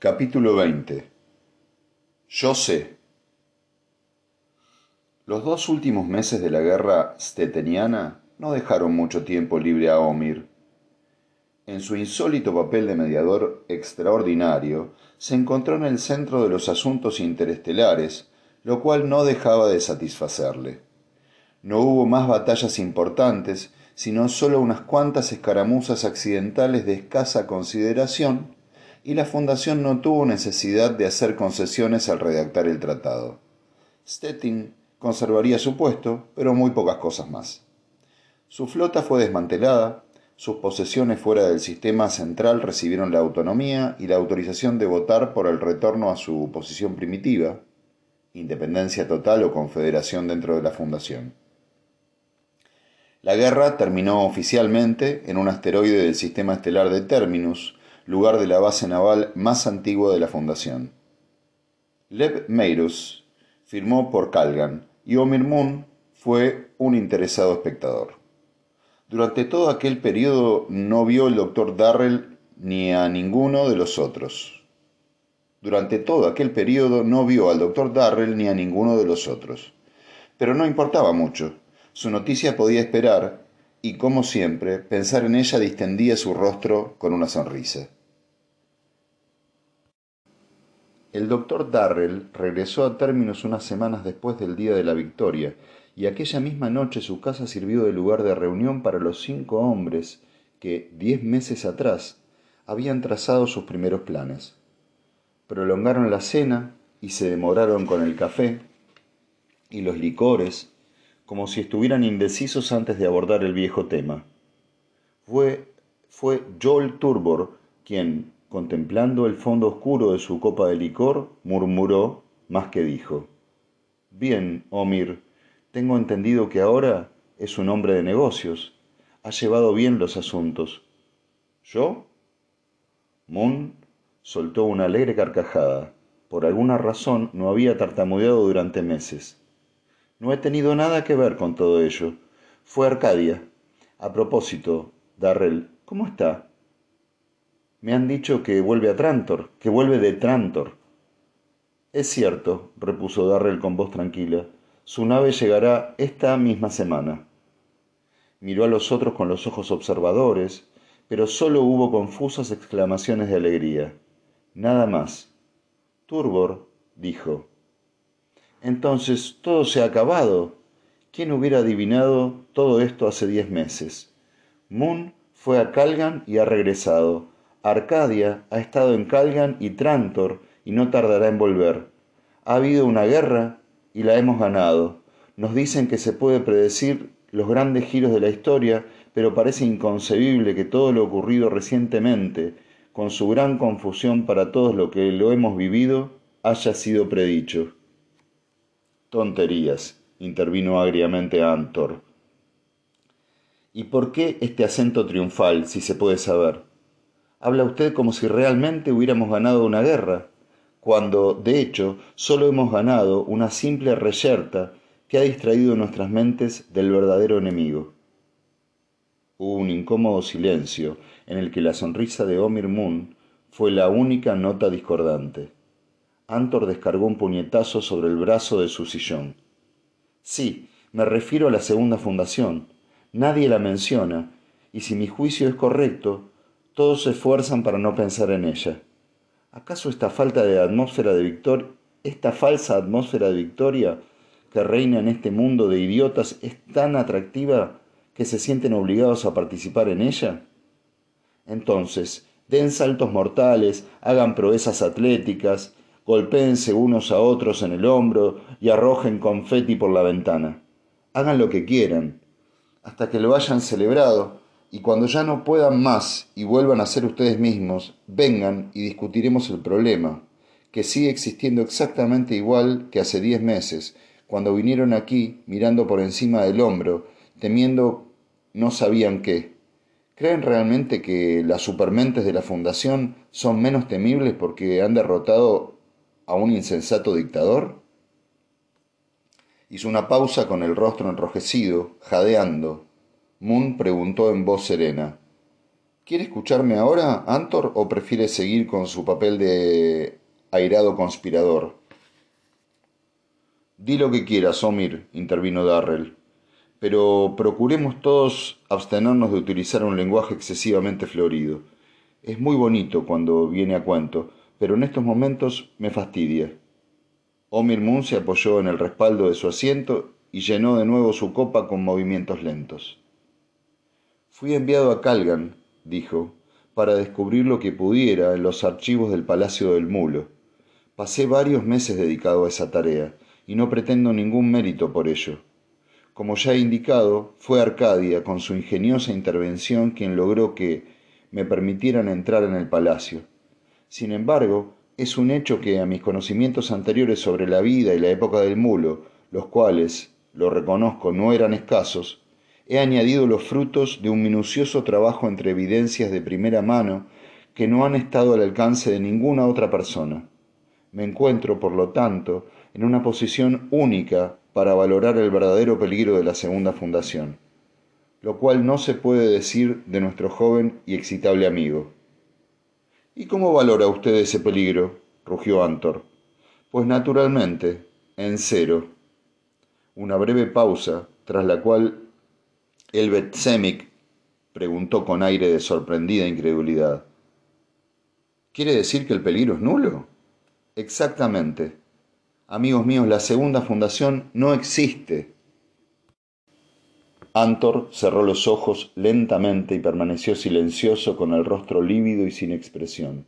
Capítulo 20 Yo sé. Los dos últimos meses de la guerra steteniana no dejaron mucho tiempo libre a Omir. En su insólito papel de mediador extraordinario, se encontró en el centro de los asuntos interestelares, lo cual no dejaba de satisfacerle. No hubo más batallas importantes, sino solo unas cuantas escaramuzas accidentales de escasa consideración, y la Fundación no tuvo necesidad de hacer concesiones al redactar el tratado. Stettin conservaría su puesto, pero muy pocas cosas más. Su flota fue desmantelada, sus posesiones fuera del sistema central recibieron la autonomía y la autorización de votar por el retorno a su posición primitiva, independencia total o confederación dentro de la Fundación. La guerra terminó oficialmente en un asteroide del sistema estelar de Terminus, lugar de la base naval más antigua de la Fundación. Lev Meirus firmó por Kalgan y Omir Moon fue un interesado espectador. Durante todo aquel periodo no vio el doctor Darrell ni a ninguno de los otros. Durante todo aquel periodo no vio al doctor Darrell ni a ninguno de los otros. Pero no importaba mucho. Su noticia podía esperar y, como siempre, pensar en ella distendía su rostro con una sonrisa. El doctor Darrell regresó a términos unas semanas después del día de la victoria, y aquella misma noche su casa sirvió de lugar de reunión para los cinco hombres que, diez meses atrás, habían trazado sus primeros planes. Prolongaron la cena y se demoraron con el café y los licores, como si estuvieran indecisos antes de abordar el viejo tema. Fue, fue Joel Turbor quien, contemplando el fondo oscuro de su copa de licor, murmuró más que dijo. Bien, Omir, tengo entendido que ahora es un hombre de negocios. Ha llevado bien los asuntos. ¿Yo? Moon soltó una alegre carcajada. Por alguna razón no había tartamudeado durante meses. No he tenido nada que ver con todo ello. Fue Arcadia. A propósito, Darrell, ¿cómo está? Me han dicho que vuelve a Trantor, que vuelve de Trantor. Es cierto, repuso Darrell con voz tranquila. Su nave llegará esta misma semana. Miró a los otros con los ojos observadores, pero solo hubo confusas exclamaciones de alegría. Nada más. Turbor dijo. Entonces todo se ha acabado. ¿Quién hubiera adivinado todo esto hace diez meses? Moon fue a Calgan y ha regresado Arcadia ha estado en Calgan y Trantor y no tardará en volver. Ha habido una guerra y la hemos ganado. Nos dicen que se puede predecir los grandes giros de la historia, pero parece inconcebible que todo lo ocurrido recientemente, con su gran confusión para todos lo que lo hemos vivido, haya sido predicho. Tonterías, intervino agriamente Antor. ¿Y por qué este acento triunfal, si se puede saber? Habla usted como si realmente hubiéramos ganado una guerra, cuando, de hecho, solo hemos ganado una simple reyerta que ha distraído nuestras mentes del verdadero enemigo. Hubo un incómodo silencio en el que la sonrisa de Omir Moon fue la única nota discordante. Antor descargó un puñetazo sobre el brazo de su sillón. Sí, me refiero a la segunda fundación. Nadie la menciona, y si mi juicio es correcto, todos se esfuerzan para no pensar en ella. ¿Acaso esta falta de atmósfera de victoria, esta falsa atmósfera de victoria que reina en este mundo de idiotas es tan atractiva que se sienten obligados a participar en ella? Entonces, den saltos mortales, hagan proezas atléticas, golpéense unos a otros en el hombro y arrojen confeti por la ventana. Hagan lo que quieran, hasta que lo hayan celebrado y cuando ya no puedan más y vuelvan a ser ustedes mismos, vengan y discutiremos el problema, que sigue existiendo exactamente igual que hace diez meses, cuando vinieron aquí mirando por encima del hombro, temiendo no sabían qué. ¿Creen realmente que las supermentes de la Fundación son menos temibles porque han derrotado a un insensato dictador? Hizo una pausa con el rostro enrojecido, jadeando, Moon preguntó en voz serena, ¿Quiere escucharme ahora, Antor, o prefiere seguir con su papel de airado conspirador? Di lo que quieras, Omir, intervino Darrell, pero procuremos todos abstenernos de utilizar un lenguaje excesivamente florido. Es muy bonito cuando viene a cuento, pero en estos momentos me fastidia. Omir Moon se apoyó en el respaldo de su asiento y llenó de nuevo su copa con movimientos lentos. Fui enviado a Calgan, dijo, para descubrir lo que pudiera en los archivos del Palacio del Mulo. Pasé varios meses dedicado a esa tarea, y no pretendo ningún mérito por ello. Como ya he indicado, fue Arcadia, con su ingeniosa intervención, quien logró que me permitieran entrar en el palacio. Sin embargo, es un hecho que a mis conocimientos anteriores sobre la vida y la época del mulo, los cuales, lo reconozco, no eran escasos, he añadido los frutos de un minucioso trabajo entre evidencias de primera mano que no han estado al alcance de ninguna otra persona. Me encuentro, por lo tanto, en una posición única para valorar el verdadero peligro de la segunda fundación, lo cual no se puede decir de nuestro joven y excitable amigo. ¿Y cómo valora usted ese peligro? rugió Antor. Pues naturalmente, en cero. Una breve pausa, tras la cual Elbet Semik preguntó con aire de sorprendida incredulidad. ¿Quiere decir que el peligro es nulo? Exactamente. Amigos míos, la segunda fundación no existe. Antor cerró los ojos lentamente y permaneció silencioso con el rostro lívido y sin expresión.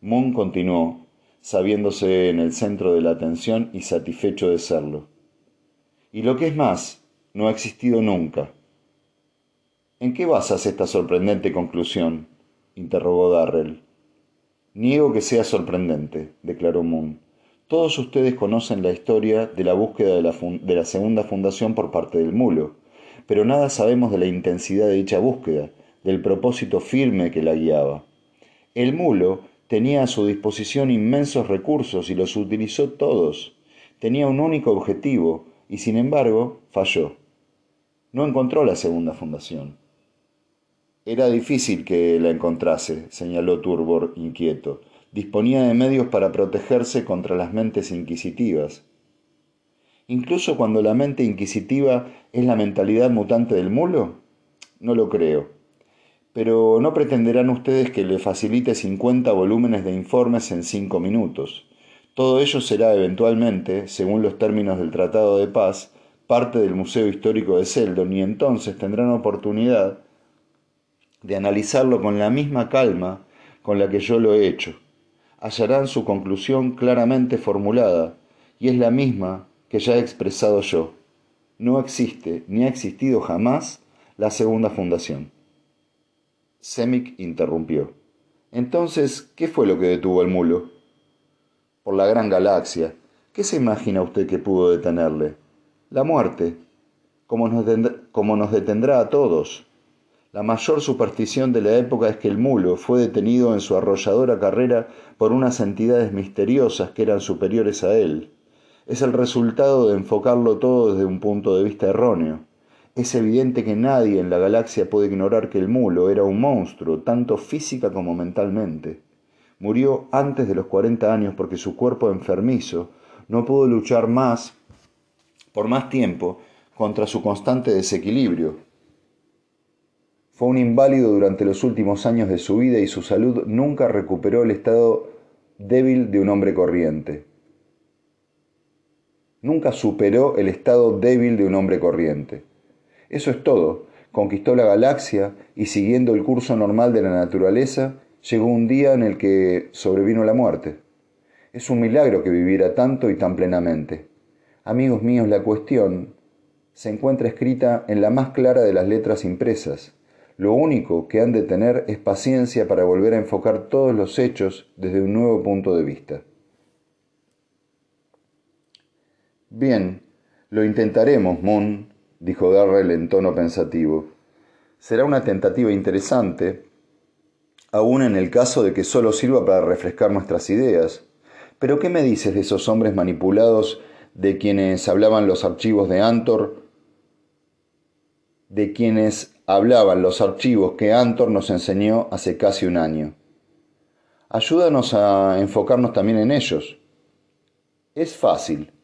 Moon continuó, sabiéndose en el centro de la atención y satisfecho de serlo. Y lo que es más, no ha existido nunca. ¿En qué basas esta sorprendente conclusión? interrogó Darrell. Niego que sea sorprendente, declaró Moon. Todos ustedes conocen la historia de la búsqueda de la, de la, segunda fundación por parte del mulo, pero nada sabemos de la intensidad de dicha búsqueda, del propósito firme que la guiaba. El mulo tenía a su disposición inmensos recursos y los utilizó todos. Tenía un único objetivo y sin embargo falló. No encontró la segunda fundación. Era difícil que la encontrase, señaló Turbor inquieto disponía de medios para protegerse contra las mentes inquisitivas. Incluso cuando la mente inquisitiva es la mentalidad mutante del mulo? No lo creo. Pero no pretenderán ustedes que le facilite 50 volúmenes de informes en cinco minutos. Todo ello será eventualmente, según los términos del Tratado de Paz, parte del Museo Histórico de Seldon y entonces tendrán oportunidad de analizarlo con la misma calma con la que yo lo he hecho hallarán su conclusión claramente formulada, y es la misma que ya he expresado yo. No existe, ni ha existido jamás, la segunda fundación. Semic interrumpió. Entonces, ¿qué fue lo que detuvo al mulo? Por la gran galaxia. ¿Qué se imagina usted que pudo detenerle? La muerte, como nos, como nos detendrá a todos. La mayor superstición de la época es que el mulo fue detenido en su arrolladora carrera por unas entidades misteriosas que eran superiores a él. Es el resultado de enfocarlo todo desde un punto de vista erróneo. Es evidente que nadie en la galaxia puede ignorar que el mulo era un monstruo, tanto física como mentalmente. Murió antes de los cuarenta años porque su cuerpo enfermizo no pudo luchar más, por más tiempo, contra su constante desequilibrio, fue un inválido durante los últimos años de su vida y su salud nunca recuperó el estado débil de un hombre corriente. Nunca superó el estado débil de un hombre corriente. Eso es todo. Conquistó la galaxia y siguiendo el curso normal de la naturaleza, llegó un día en el que sobrevino la muerte. Es un milagro que viviera tanto y tan plenamente. Amigos míos, la cuestión se encuentra escrita en la más clara de las letras impresas lo único que han de tener es paciencia para volver a enfocar todos los hechos desde un nuevo punto de vista. Bien, lo intentaremos, Moon, dijo Darrell en tono pensativo. Será una tentativa interesante, aun en el caso de que solo sirva para refrescar nuestras ideas. Pero ¿qué me dices de esos hombres manipulados de quienes hablaban los archivos de Antor, de quienes hablaban los archivos que Antor nos enseñó hace casi un año. Ayúdanos a enfocarnos también en ellos. Es fácil.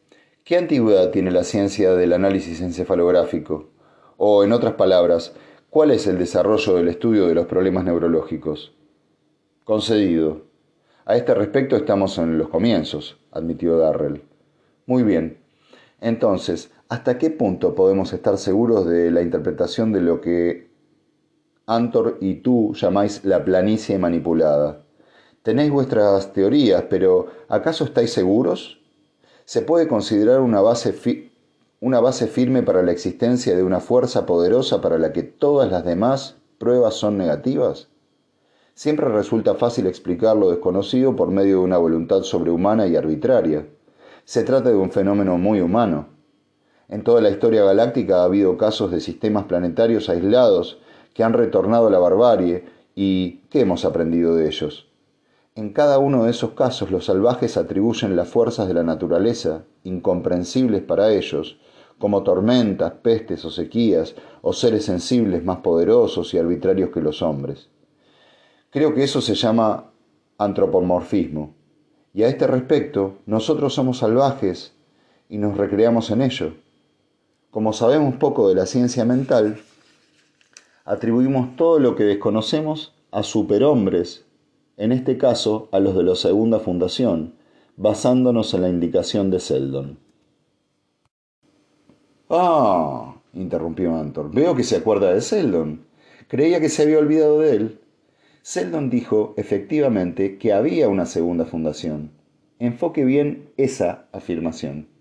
¿Qué antigüedad tiene la ciencia del análisis encefalográfico? O, en otras palabras, ¿cuál es el desarrollo del estudio de los problemas neurológicos? Concedido. A este respecto estamos en los comienzos, admitió Darrell. Muy bien. Entonces, ¿hasta qué punto podemos estar seguros de la interpretación de lo que Antor y tú llamáis la planicie manipulada? Tenéis vuestras teorías, pero ¿acaso estáis seguros? ¿Se puede considerar una base, una base firme para la existencia de una fuerza poderosa para la que todas las demás pruebas son negativas? Siempre resulta fácil explicar lo desconocido por medio de una voluntad sobrehumana y arbitraria. Se trata de un fenómeno muy humano. En toda la historia galáctica ha habido casos de sistemas planetarios aislados que han retornado a la barbarie y ¿qué hemos aprendido de ellos? En cada uno de esos casos los salvajes atribuyen las fuerzas de la naturaleza, incomprensibles para ellos, como tormentas, pestes o sequías, o seres sensibles más poderosos y arbitrarios que los hombres. Creo que eso se llama antropomorfismo. Y a este respecto, nosotros somos salvajes y nos recreamos en ello. Como sabemos poco de la ciencia mental, atribuimos todo lo que desconocemos a superhombres, en este caso a los de la segunda fundación, basándonos en la indicación de Seldon. Ah, interrumpió Antor, veo que se acuerda de Seldon. Creía que se había olvidado de él. Seldon dijo efectivamente que había una segunda fundación. Enfoque bien esa afirmación.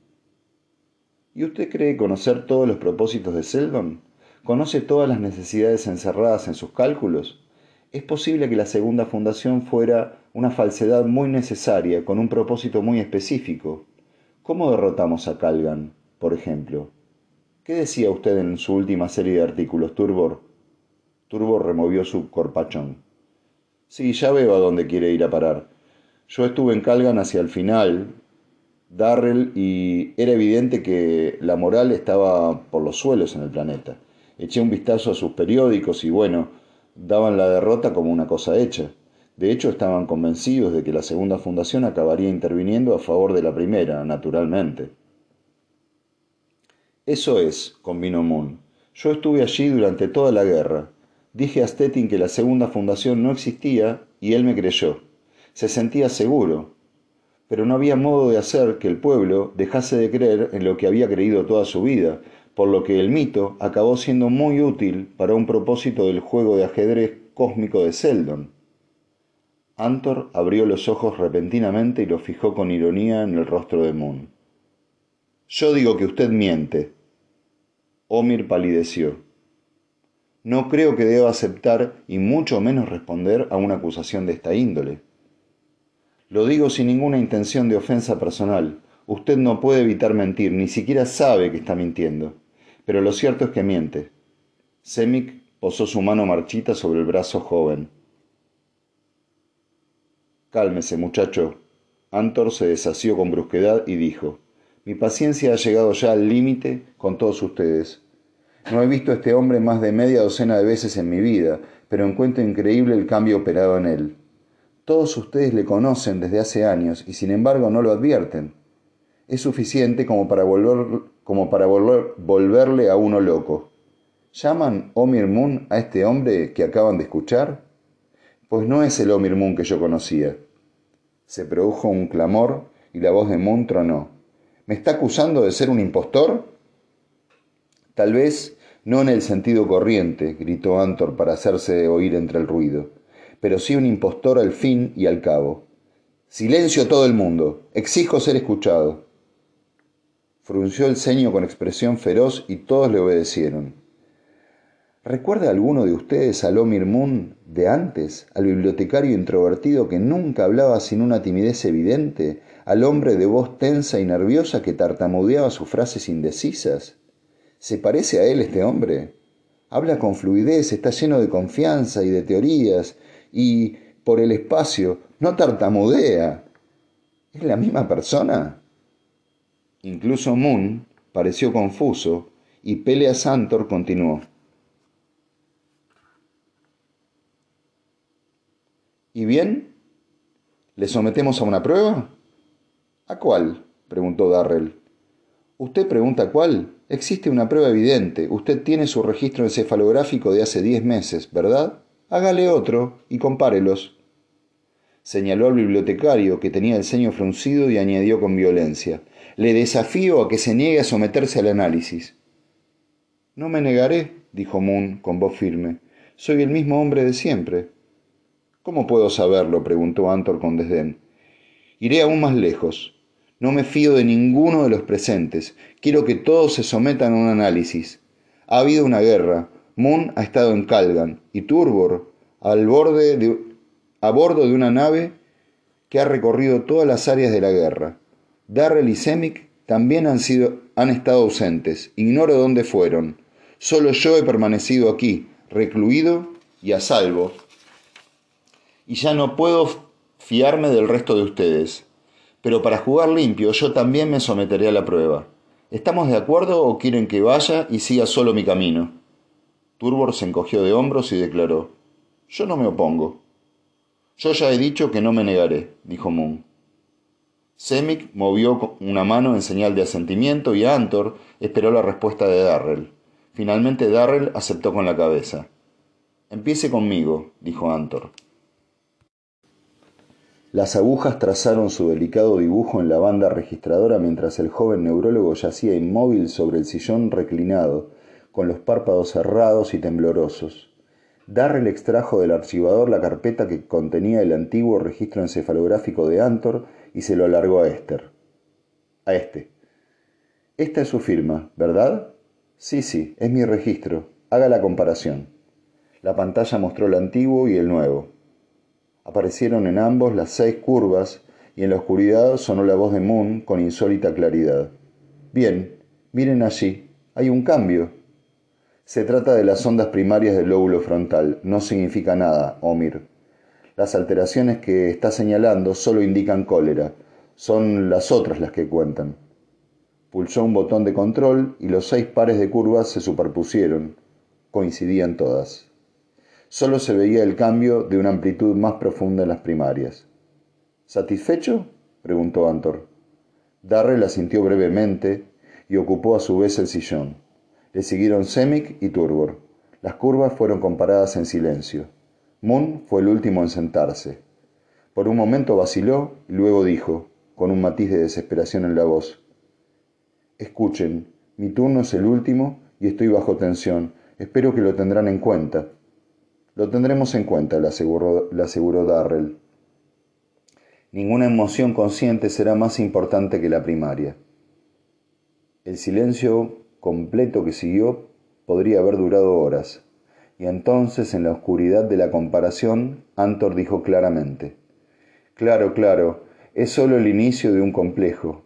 ¿Y usted cree conocer todos los propósitos de Seldon? ¿Conoce todas las necesidades encerradas en sus cálculos? Es posible que la segunda fundación fuera una falsedad muy necesaria, con un propósito muy específico. ¿Cómo derrotamos a Calgan, por ejemplo? ¿Qué decía usted en su última serie de artículos, Turbor? Turbor removió su corpachón. Sí, ya veo a dónde quiere ir a parar. Yo estuve en Calgan hacia el final, Darrell, y era evidente que la moral estaba por los suelos en el planeta. Eché un vistazo a sus periódicos y bueno, daban la derrota como una cosa hecha. De hecho, estaban convencidos de que la segunda fundación acabaría interviniendo a favor de la primera, naturalmente. Eso es, convino Moon. Yo estuve allí durante toda la guerra. Dije a Stettin que la segunda fundación no existía y él me creyó. Se sentía seguro. Pero no había modo de hacer que el pueblo dejase de creer en lo que había creído toda su vida, por lo que el mito acabó siendo muy útil para un propósito del juego de ajedrez cósmico de Seldon. Antor abrió los ojos repentinamente y los fijó con ironía en el rostro de Moon. Yo digo que usted miente. Omir palideció. No creo que deba aceptar y mucho menos responder a una acusación de esta índole. Lo digo sin ninguna intención de ofensa personal. Usted no puede evitar mentir, ni siquiera sabe que está mintiendo. Pero lo cierto es que miente. Semik posó su mano marchita sobre el brazo joven. Cálmese, muchacho. Antor se desasió con brusquedad y dijo, Mi paciencia ha llegado ya al límite con todos ustedes. No he visto a este hombre más de media docena de veces en mi vida, pero encuentro increíble el cambio operado en él. Todos ustedes le conocen desde hace años y sin embargo no lo advierten. Es suficiente como para, volver, como para volver, volverle a uno loco. ¿Llaman Omir Moon a este hombre que acaban de escuchar? Pues no es el Omir Moon que yo conocía. Se produjo un clamor y la voz de Moon tronó. ¿Me está acusando de ser un impostor? Tal vez no en el sentido corriente, gritó Antor para hacerse oír entre el ruido, pero sí un impostor al fin y al cabo. Silencio todo el mundo. Exijo ser escuchado. Frunció el ceño con expresión feroz y todos le obedecieron. ¿Recuerda alguno de ustedes al Omir Moon de antes, al bibliotecario introvertido que nunca hablaba sin una timidez evidente, al hombre de voz tensa y nerviosa que tartamudeaba sus frases indecisas? ¿Se parece a él este hombre? Habla con fluidez, está lleno de confianza y de teorías, y por el espacio, no tartamudea. ¿Es la misma persona? Incluso Moon pareció confuso y Pelea Santor continuó. ¿Y bien? ¿Le sometemos a una prueba? ¿A cuál? preguntó Darrell. Usted pregunta cuál. Existe una prueba evidente. Usted tiene su registro encefalográfico de hace diez meses, ¿verdad? Hágale otro y compárelos. Señaló al bibliotecario, que tenía el ceño fruncido, y añadió con violencia. Le desafío a que se niegue a someterse al análisis. No me negaré, dijo Moon con voz firme. Soy el mismo hombre de siempre. ¿Cómo puedo saberlo? preguntó Antor con desdén. Iré aún más lejos. No me fío de ninguno de los presentes. Quiero que todos se sometan a un análisis. Ha habido una guerra. Moon ha estado en Calgan y Turbor al borde de, a bordo de una nave que ha recorrido todas las áreas de la guerra. Darrell y Semic también han, sido, han estado ausentes. Ignoro dónde fueron. Solo yo he permanecido aquí, recluido y a salvo. Y ya no puedo fiarme del resto de ustedes. Pero para jugar limpio yo también me someteré a la prueba. ¿Estamos de acuerdo o quieren que vaya y siga solo mi camino? Turbor se encogió de hombros y declaró Yo no me opongo. Yo ya he dicho que no me negaré, dijo Moon. Semic movió una mano en señal de asentimiento y Antor esperó la respuesta de Darrell. Finalmente Darrell aceptó con la cabeza. Empiece conmigo, dijo Antor. Las agujas trazaron su delicado dibujo en la banda registradora mientras el joven neurólogo yacía inmóvil sobre el sillón reclinado, con los párpados cerrados y temblorosos. Darrell extrajo del archivador la carpeta que contenía el antiguo registro encefalográfico de Antor y se lo alargó a Esther. A este. Esta es su firma, ¿verdad? Sí, sí, es mi registro. Haga la comparación. La pantalla mostró el antiguo y el nuevo. Aparecieron en ambos las seis curvas y en la oscuridad sonó la voz de Moon con insólita claridad. Bien, miren allí, hay un cambio. Se trata de las ondas primarias del lóbulo frontal. No significa nada, Omir. Las alteraciones que está señalando solo indican cólera. Son las otras las que cuentan. Pulsó un botón de control y los seis pares de curvas se superpusieron. Coincidían todas. Solo se veía el cambio de una amplitud más profunda en las primarias. ¿Satisfecho? preguntó Antor. Darrell asintió brevemente y ocupó a su vez el sillón. Le siguieron Semic y Turbor. Las curvas fueron comparadas en silencio. Moon fue el último en sentarse. Por un momento vaciló y luego dijo, con un matiz de desesperación en la voz, Escuchen, mi turno es el último y estoy bajo tensión. Espero que lo tendrán en cuenta. Lo tendremos en cuenta, le le aseguró Darrell. Ninguna emoción consciente será más importante que la primaria. El silencio completo que siguió podría haber durado horas. Y entonces, en la oscuridad de la comparación, Antor dijo claramente, Claro, claro, es solo el inicio de un complejo.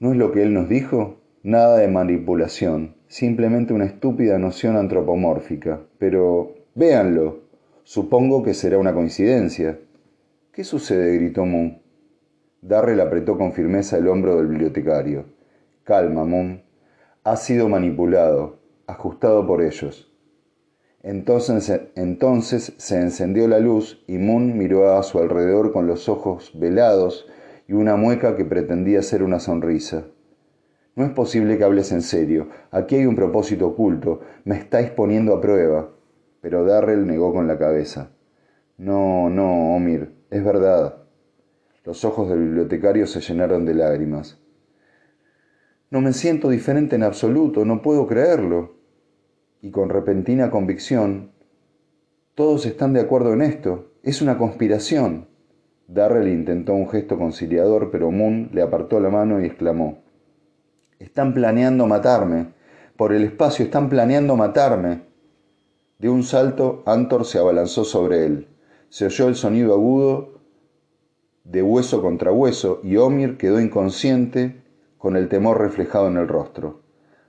¿No es lo que él nos dijo? Nada de manipulación, simplemente una estúpida noción antropomórfica. Pero, véanlo, supongo que será una coincidencia. ¿Qué sucede? gritó Moon. Darrell apretó con firmeza el hombro del bibliotecario. Calma, Moon. Ha sido manipulado, ajustado por ellos. Entonces, entonces se encendió la luz y Moon miró a su alrededor con los ojos velados y una mueca que pretendía ser una sonrisa. No es posible que hables en serio. Aquí hay un propósito oculto. Me estáis poniendo a prueba. Pero Darrell negó con la cabeza. No, no, Omir, es verdad. Los ojos del bibliotecario se llenaron de lágrimas. No me siento diferente en absoluto, no puedo creerlo. Y con repentina convicción, todos están de acuerdo en esto, es una conspiración. Darrell intentó un gesto conciliador, pero Moon le apartó la mano y exclamó, Están planeando matarme, por el espacio están planeando matarme. De un salto, Antor se abalanzó sobre él. Se oyó el sonido agudo de hueso contra hueso y Omir quedó inconsciente con el temor reflejado en el rostro.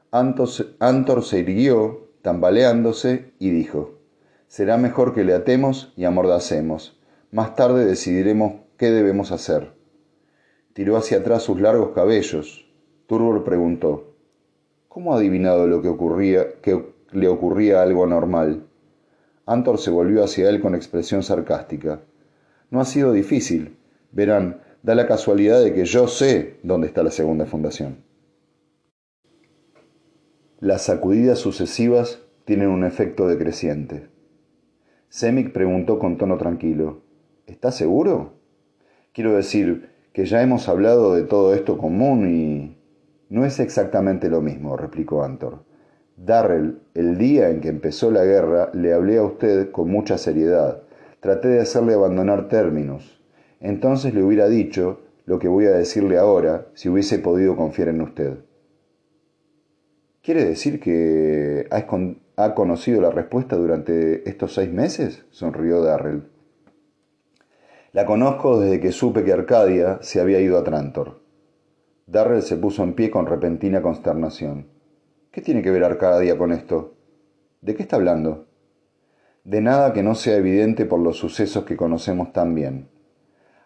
Antor se irguió, tambaleándose, y dijo, Será mejor que le atemos y amordacemos. Más tarde decidiremos qué debemos hacer. Tiró hacia atrás sus largos cabellos. Turbor preguntó, ¿Cómo ha adivinado lo que ocurría, que le ocurría algo anormal? Antor se volvió hacia él con expresión sarcástica. No ha sido difícil. Verán, da la casualidad de que yo sé dónde está la segunda fundación. Las sacudidas sucesivas tienen un efecto decreciente. Semik preguntó con tono tranquilo, ¿Estás seguro? Quiero decir que ya hemos hablado de todo esto común y... No es exactamente lo mismo, replicó Antor. Darrell, el día en que empezó la guerra, le hablé a usted con mucha seriedad. Traté de hacerle abandonar términos. Entonces le hubiera dicho lo que voy a decirle ahora si hubiese podido confiar en usted. ¿Quiere decir que ha, conocido la respuesta durante estos seis meses? sonrió Darrell. La conozco desde que supe que Arcadia se había ido a Trantor. Darrell se puso en pie con repentina consternación. ¿Qué tiene que ver Arcadia con esto? ¿De qué está hablando? De nada que no sea evidente por los sucesos que conocemos tan bien.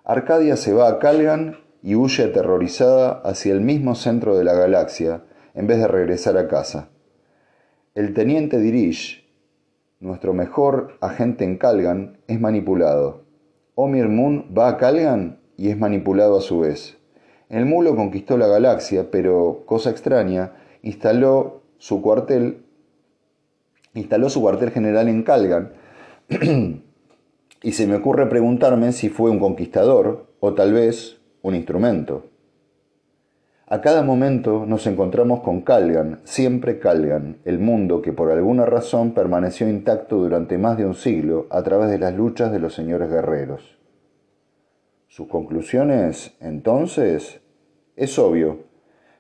Arcadia se va a Calgan y huye aterrorizada hacia el mismo centro de la galaxia en vez de regresar a casa. El teniente Dirish, nuestro mejor agente en Calgan, es manipulado. Omir Moon va a Calgan y es manipulado a su vez. El mulo conquistó la galaxia, pero, cosa extraña, instaló su cuartel, instaló su cuartel general en Calgan, y se me ocurre preguntarme si fue un conquistador o tal vez un instrumento. A cada momento nos encontramos con Calgan, siempre Calgan, el mundo que por alguna razón permaneció intacto durante más de un siglo a través de las luchas de los señores guerreros. Sus conclusiones, entonces, es obvio.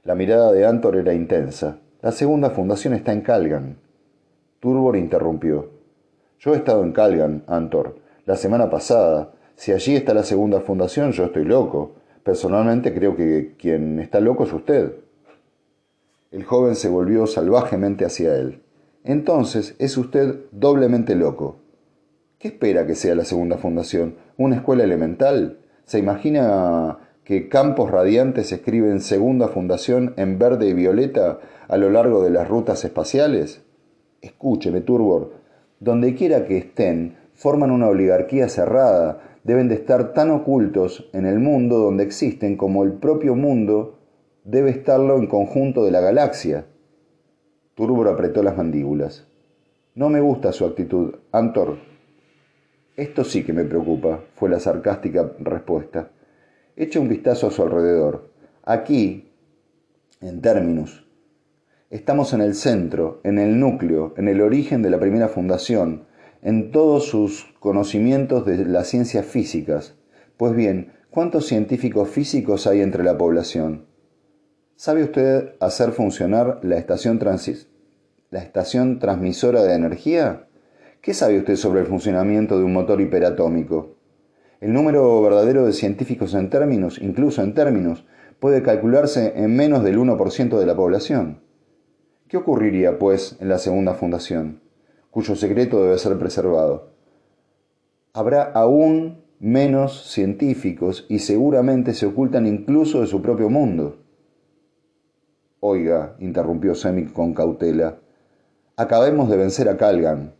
La mirada de Antor era intensa. La segunda fundación está en Calgan. Turbor interrumpió. Yo he estado en Calgan, Antor, la semana pasada. Si allí está la segunda fundación, yo estoy loco. Personalmente creo que quien está loco es usted. El joven se volvió salvajemente hacia él. Entonces es usted doblemente loco. ¿Qué espera que sea la segunda fundación? ¿Una escuela elemental? ¿Se imagina que Campos Radiantes escriben Segunda Fundación en verde y violeta a lo largo de las rutas espaciales? Escúcheme, Turbor, donde quiera que estén, forman una oligarquía cerrada, deben de estar tan ocultos en el mundo donde existen como el propio mundo debe estarlo en conjunto de la galaxia. Turbor apretó las mandíbulas. No me gusta su actitud, Antor. Esto sí que me preocupa, fue la sarcástica respuesta. Echa un vistazo a su alrededor. Aquí, en términos, estamos en el centro, en el núcleo, en el origen de la primera fundación, en todos sus conocimientos de las ciencias físicas. Pues bien, ¿cuántos científicos físicos hay entre la población? ¿Sabe usted hacer funcionar la estación, la estación transmisora de energía? ¿Qué sabe usted sobre el funcionamiento de un motor hiperatómico? El número verdadero de científicos en términos, incluso en términos, puede calcularse en menos del 1% de la población. ¿Qué ocurriría, pues, en la segunda fundación, cuyo secreto debe ser preservado? Habrá aún menos científicos y seguramente se ocultan incluso de su propio mundo. Oiga, interrumpió Semic con cautela, acabemos de vencer a Calgan.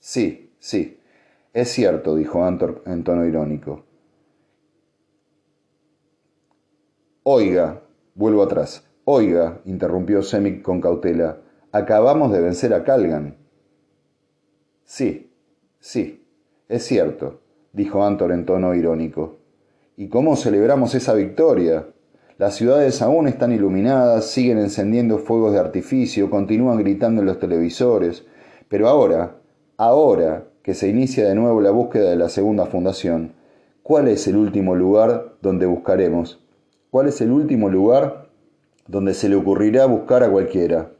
Sí, sí, es cierto, dijo Antor en tono irónico. Oiga, vuelvo atrás. Oiga, interrumpió Semic con cautela, acabamos de vencer a Calgan. Sí, sí, es cierto, dijo Antor en tono irónico. ¿Y cómo celebramos esa victoria? Las ciudades aún están iluminadas, siguen encendiendo fuegos de artificio, continúan gritando en los televisores, pero ahora, ahora, que se inicia de nuevo la búsqueda de la segunda fundación, ¿cuál es el último lugar donde buscaremos? ¿Cuál es el último lugar donde se le ocurrirá buscar a cualquiera?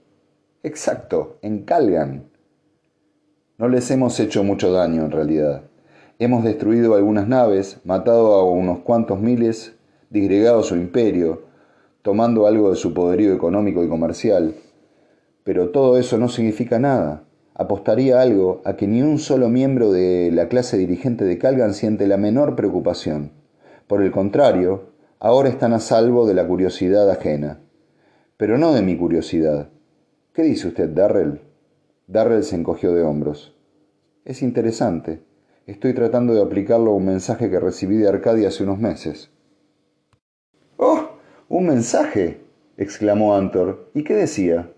Exacto, en Calgan. No les hemos hecho mucho daño en realidad. Hemos destruido algunas naves, matado a unos cuantos miles, disgregado su imperio, tomando algo de su poderío económico y comercial. Pero todo eso no significa nada apostaría algo a que ni un solo miembro de la clase dirigente de Calgan siente la menor preocupación. Por el contrario, ahora están a salvo de la curiosidad ajena. Pero no de mi curiosidad. ¿Qué dice usted, Darrell? Darrell se encogió de hombros. Es interesante. Estoy tratando de aplicarlo a un mensaje que recibí de Arcadia hace unos meses. ¡Oh! ¿Un mensaje? exclamó Antor. ¿Y qué decía?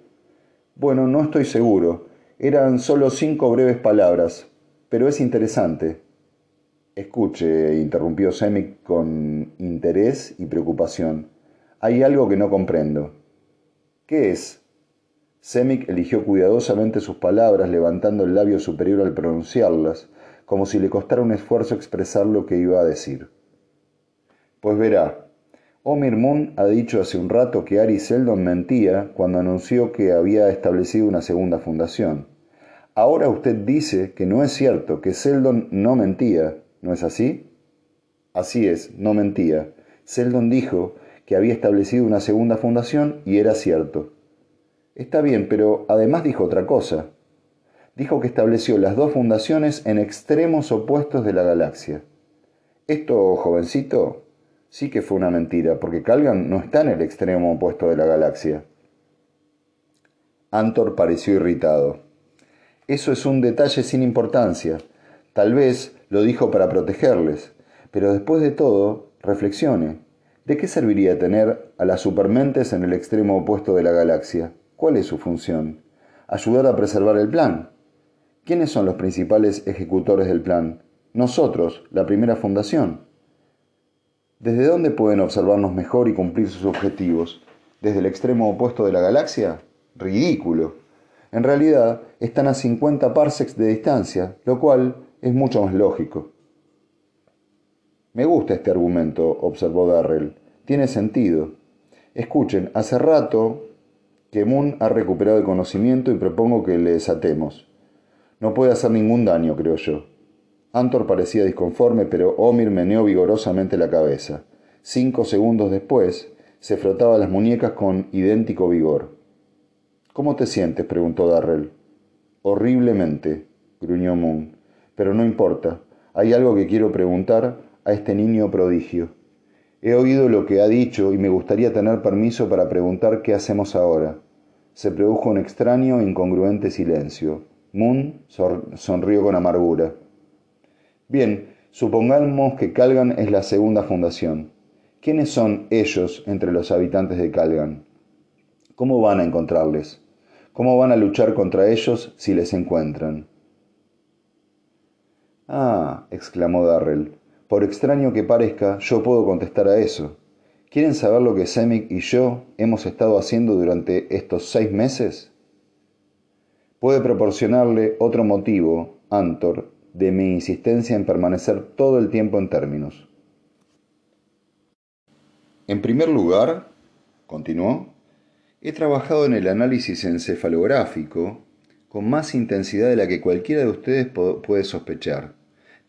Bueno, no estoy seguro. Eran solo cinco breves palabras, pero es interesante. Escuche, interrumpió Semic con interés y preocupación. Hay algo que no comprendo. ¿Qué es? Semic eligió cuidadosamente sus palabras, levantando el labio superior al pronunciarlas, como si le costara un esfuerzo expresar lo que iba a decir. Pues verá, Omir Moon ha dicho hace un rato que Ari Seldon mentía cuando anunció que había establecido una segunda fundación. Ahora usted dice que no es cierto, que Seldon no mentía, ¿no es así? Así es, no mentía. Seldon dijo que había establecido una segunda fundación y era cierto. Está bien, pero además dijo otra cosa dijo que estableció las dos fundaciones en extremos opuestos de la galaxia. Esto, jovencito, sí que fue una mentira, porque Calgan no está en el extremo opuesto de la galaxia. Antor pareció irritado. Eso es un detalle sin importancia. Tal vez lo dijo para protegerles, pero después de todo, reflexione. ¿De qué serviría tener a las supermentes en el extremo opuesto de la galaxia? ¿Cuál es su función? Ayudar a preservar el plan. ¿Quiénes son los principales ejecutores del plan? Nosotros, la primera fundación. ¿Desde dónde pueden observarnos mejor y cumplir sus objetivos? ¿Desde el extremo opuesto de la galaxia? Ridículo. En realidad, están a 50 parsecs de distancia, lo cual es mucho más lógico. Me gusta este argumento, observó Darrell. Tiene sentido. Escuchen, hace rato que Moon ha recuperado el conocimiento y propongo que le desatemos. No puede hacer ningún daño, creo yo. Antor parecía disconforme, pero Omir meneó vigorosamente la cabeza. Cinco segundos después, se frotaba las muñecas con idéntico vigor. ¿Cómo te sientes? preguntó Darrell. Horriblemente, gruñó Moon. Pero no importa. Hay algo que quiero preguntar a este niño prodigio. He oído lo que ha dicho y me gustaría tener permiso para preguntar qué hacemos ahora. Se produjo un extraño e incongruente silencio. Moon sonrió con amargura. Bien, supongamos que Calgan es la segunda fundación. ¿Quiénes son ellos entre los habitantes de Calgan? ¿Cómo van a encontrarles? ¿Cómo van a luchar contra ellos si les encuentran? Ah, exclamó Darrell, por extraño que parezca, yo puedo contestar a eso. ¿Quieren saber lo que Semic y yo hemos estado haciendo durante estos seis meses? puede proporcionarle otro motivo, Antor, de mi insistencia en permanecer todo el tiempo en términos. En primer lugar, continuó, he trabajado en el análisis encefalográfico con más intensidad de la que cualquiera de ustedes puede sospechar.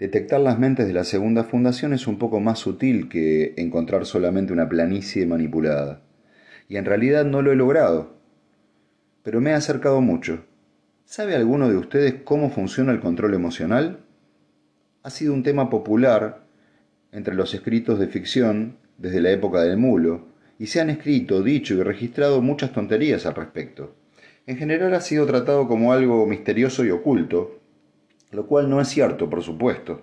Detectar las mentes de la segunda fundación es un poco más sutil que encontrar solamente una planicie manipulada. Y en realidad no lo he logrado. Pero me he acercado mucho. ¿Sabe alguno de ustedes cómo funciona el control emocional? Ha sido un tema popular entre los escritos de ficción desde la época del mulo, y se han escrito, dicho y registrado muchas tonterías al respecto. En general ha sido tratado como algo misterioso y oculto, lo cual no es cierto, por supuesto.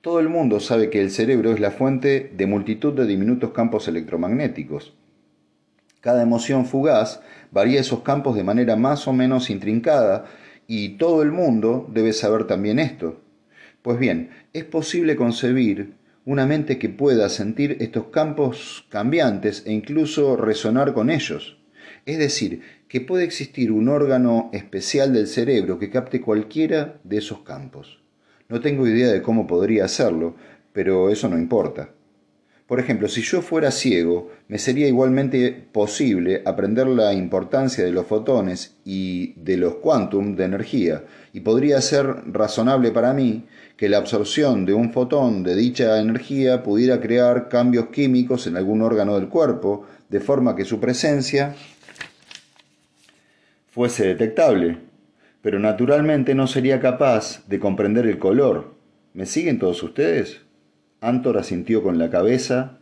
Todo el mundo sabe que el cerebro es la fuente de multitud de diminutos campos electromagnéticos. Cada emoción fugaz varía esos campos de manera más o menos intrincada y todo el mundo debe saber también esto. Pues bien, es posible concebir una mente que pueda sentir estos campos cambiantes e incluso resonar con ellos. Es decir, que puede existir un órgano especial del cerebro que capte cualquiera de esos campos. No tengo idea de cómo podría hacerlo, pero eso no importa. Por ejemplo, si yo fuera ciego, me sería igualmente posible aprender la importancia de los fotones y de los quantum de energía, y podría ser razonable para mí que la absorción de un fotón de dicha energía pudiera crear cambios químicos en algún órgano del cuerpo, de forma que su presencia fuese detectable, pero naturalmente no sería capaz de comprender el color. ¿Me siguen todos ustedes? Antor asintió con la cabeza,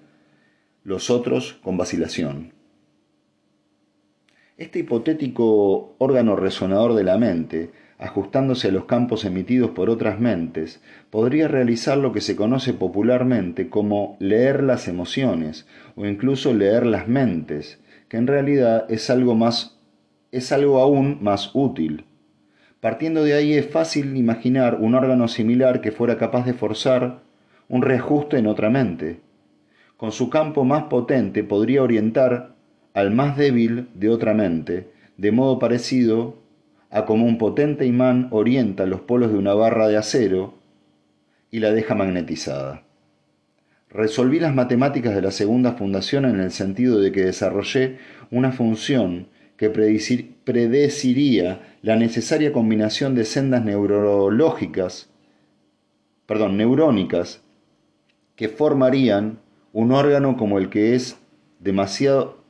los otros con vacilación. Este hipotético órgano resonador de la mente ajustándose a los campos emitidos por otras mentes, podría realizar lo que se conoce popularmente como leer las emociones o incluso leer las mentes, que en realidad es algo más es algo aún más útil. Partiendo de ahí es fácil imaginar un órgano similar que fuera capaz de forzar un reajuste en otra mente. Con su campo más potente podría orientar al más débil de otra mente, de modo parecido a como un potente imán orienta los polos de una barra de acero y la deja magnetizada. Resolví las matemáticas de la segunda fundación en el sentido de que desarrollé una función que predeciría la necesaria combinación de sendas neurológicas, perdón, neurónicas, que formarían un órgano como el que es demasiado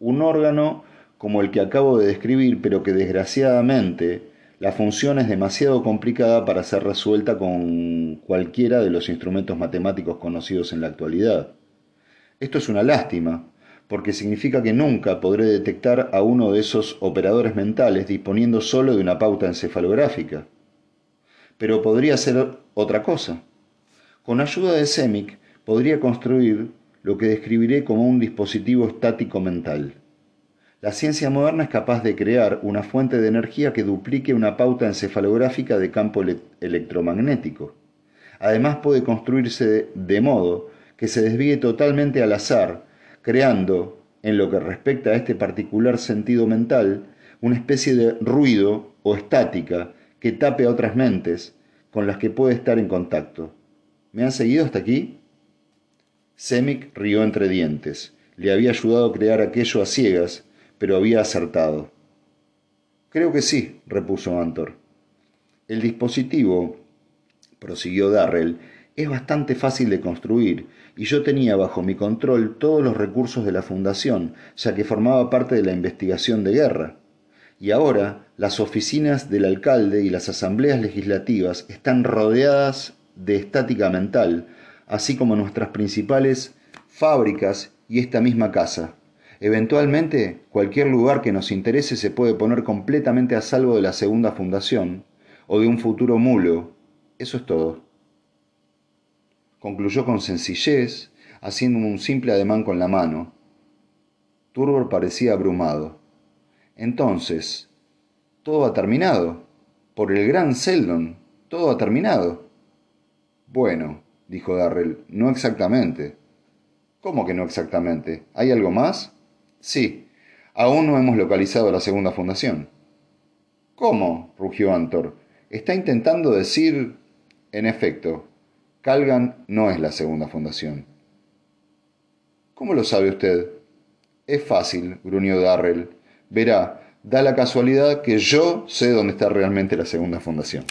un órgano como el que acabo de describir, pero que desgraciadamente la función es demasiado complicada para ser resuelta con cualquiera de los instrumentos matemáticos conocidos en la actualidad. Esto es una lástima, porque significa que nunca podré detectar a uno de esos operadores mentales disponiendo solo de una pauta encefalográfica. Pero podría ser otra cosa. Con ayuda de SEMIC podría construir lo que describiré como un dispositivo estático mental. La ciencia moderna es capaz de crear una fuente de energía que duplique una pauta encefalográfica de campo electromagnético. Además puede construirse de modo que se desvíe totalmente al azar, creando, en lo que respecta a este particular sentido mental, una especie de ruido o estática que tape a otras mentes con las que puede estar en contacto. ¿Me han seguido hasta aquí? Semic rió entre dientes. Le había ayudado a crear aquello a ciegas pero había acertado. Creo que sí, repuso Antor. El dispositivo, prosiguió Darrell, es bastante fácil de construir, y yo tenía bajo mi control todos los recursos de la Fundación, ya que formaba parte de la investigación de guerra. Y ahora las oficinas del alcalde y las asambleas legislativas están rodeadas de estática mental, así como nuestras principales fábricas y esta misma casa. Eventualmente, cualquier lugar que nos interese se puede poner completamente a salvo de la segunda fundación o de un futuro mulo. Eso es todo. Concluyó con sencillez, haciendo un simple ademán con la mano. Turbor parecía abrumado. Entonces, todo ha terminado. Por el gran Seldon, todo ha terminado. Bueno, dijo Darrell, no exactamente. ¿Cómo que no exactamente? ¿Hay algo más? Sí, aún no hemos localizado la segunda fundación. ¿Cómo? rugió Antor. Está intentando decir... En efecto, Calgan no es la segunda fundación. ¿Cómo lo sabe usted? Es fácil, gruñó Darrell. Verá, da la casualidad que yo sé dónde está realmente la segunda fundación.